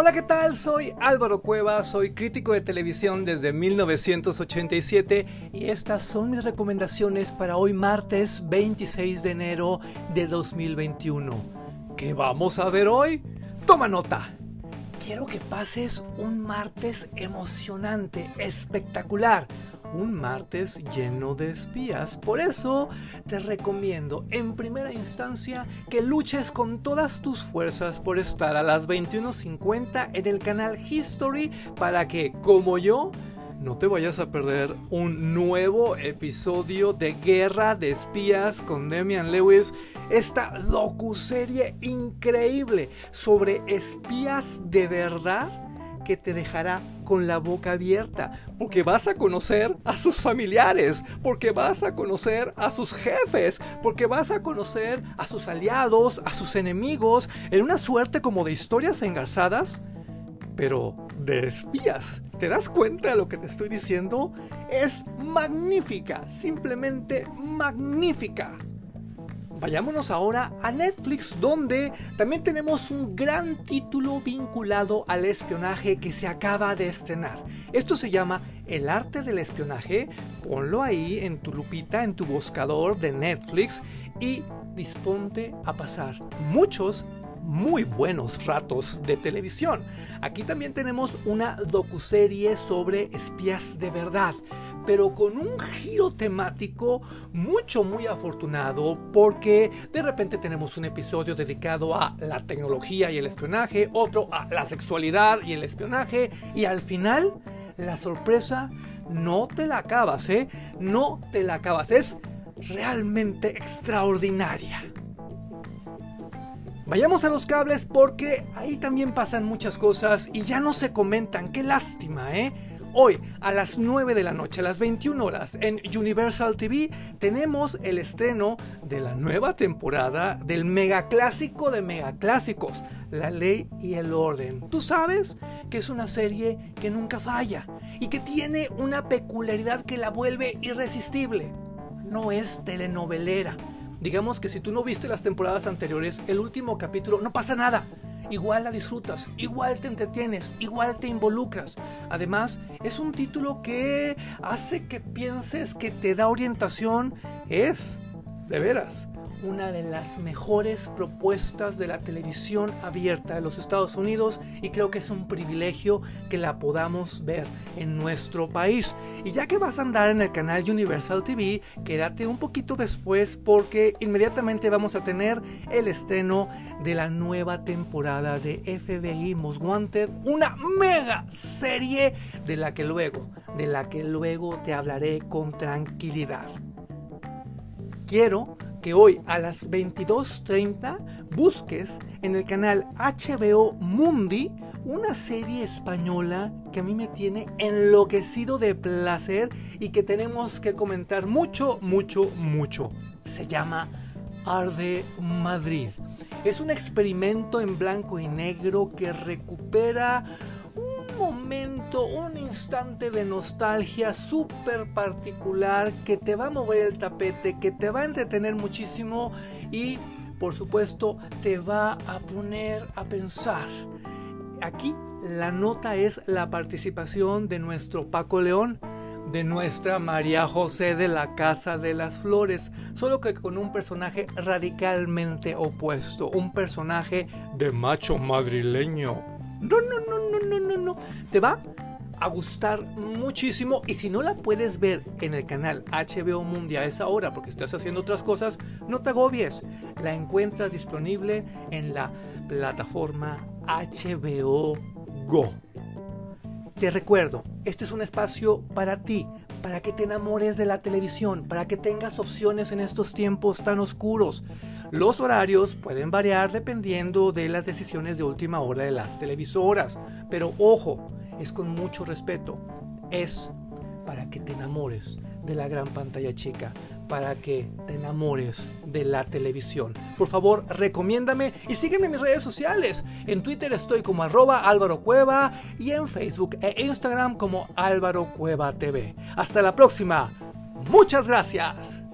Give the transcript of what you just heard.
Hola, ¿qué tal? Soy Álvaro Cueva, soy crítico de televisión desde 1987 y estas son mis recomendaciones para hoy martes 26 de enero de 2021. ¿Qué vamos a ver hoy? Toma nota. Quiero que pases un martes emocionante, espectacular un martes lleno de espías. Por eso te recomiendo en primera instancia que luches con todas tus fuerzas por estar a las 21.50 en el canal History para que, como yo, no te vayas a perder un nuevo episodio de Guerra de Espías con Demian Lewis. Esta docuserie increíble sobre espías de verdad que te dejará con la boca abierta, porque vas a conocer a sus familiares, porque vas a conocer a sus jefes, porque vas a conocer a sus aliados, a sus enemigos, en una suerte como de historias engarzadas, pero de espías. ¿Te das cuenta de lo que te estoy diciendo? Es magnífica, simplemente magnífica. Vayámonos ahora a Netflix, donde también tenemos un gran título vinculado al espionaje que se acaba de estrenar. Esto se llama El arte del espionaje. Ponlo ahí en tu lupita, en tu buscador de Netflix y disponte a pasar muchos muy buenos ratos de televisión. Aquí también tenemos una docuserie sobre espías de verdad pero con un giro temático mucho muy afortunado porque de repente tenemos un episodio dedicado a la tecnología y el espionaje, otro a la sexualidad y el espionaje y al final la sorpresa no te la acabas, ¿eh? No te la acabas, es realmente extraordinaria. Vayamos a los cables porque ahí también pasan muchas cosas y ya no se comentan, qué lástima, ¿eh? Hoy a las 9 de la noche, a las 21 horas, en Universal TV tenemos el estreno de la nueva temporada del megaclásico de megaclásicos, La Ley y el Orden. Tú sabes que es una serie que nunca falla y que tiene una peculiaridad que la vuelve irresistible. No es telenovelera. Digamos que si tú no viste las temporadas anteriores, el último capítulo no pasa nada igual la disfrutas, igual te entretienes, igual te involucras. Además, es un título que hace que pienses que te da orientación. Es, de veras, una de las mejores propuestas de la televisión abierta de los Estados Unidos y creo que es un privilegio que la podamos ver en nuestro país. Y ya que vas a andar en el canal Universal TV, quédate un poquito después porque inmediatamente vamos a tener el estreno de la nueva temporada de FBI Most Wanted, una mega serie de la que luego, de la que luego te hablaré con tranquilidad. Quiero que hoy a las 22.30 busques en el canal HBO Mundi una serie española que a mí me tiene enloquecido de placer y que tenemos que comentar mucho, mucho, mucho. Se llama Arde Madrid. Es un experimento en blanco y negro que recupera momento, un instante de nostalgia súper particular que te va a mover el tapete, que te va a entretener muchísimo y por supuesto te va a poner a pensar. Aquí la nota es la participación de nuestro Paco León, de nuestra María José de la Casa de las Flores, solo que con un personaje radicalmente opuesto, un personaje de macho madrileño no, no, no. Te va a gustar muchísimo y si no la puedes ver en el canal HBO Mundial a esa hora porque estás haciendo otras cosas, no te agobies. La encuentras disponible en la plataforma HBO Go. Te recuerdo, este es un espacio para ti, para que te enamores de la televisión, para que tengas opciones en estos tiempos tan oscuros. Los horarios pueden variar dependiendo de las decisiones de última hora de las televisoras, pero ojo, es con mucho respeto. Es para que te enamores de la gran pantalla chica, para que te enamores de la televisión. Por favor, recomiéndame y sígueme en mis redes sociales. En Twitter estoy como arroba Álvaro Cueva y en Facebook e Instagram como Álvaro Cueva. Hasta la próxima. Muchas gracias.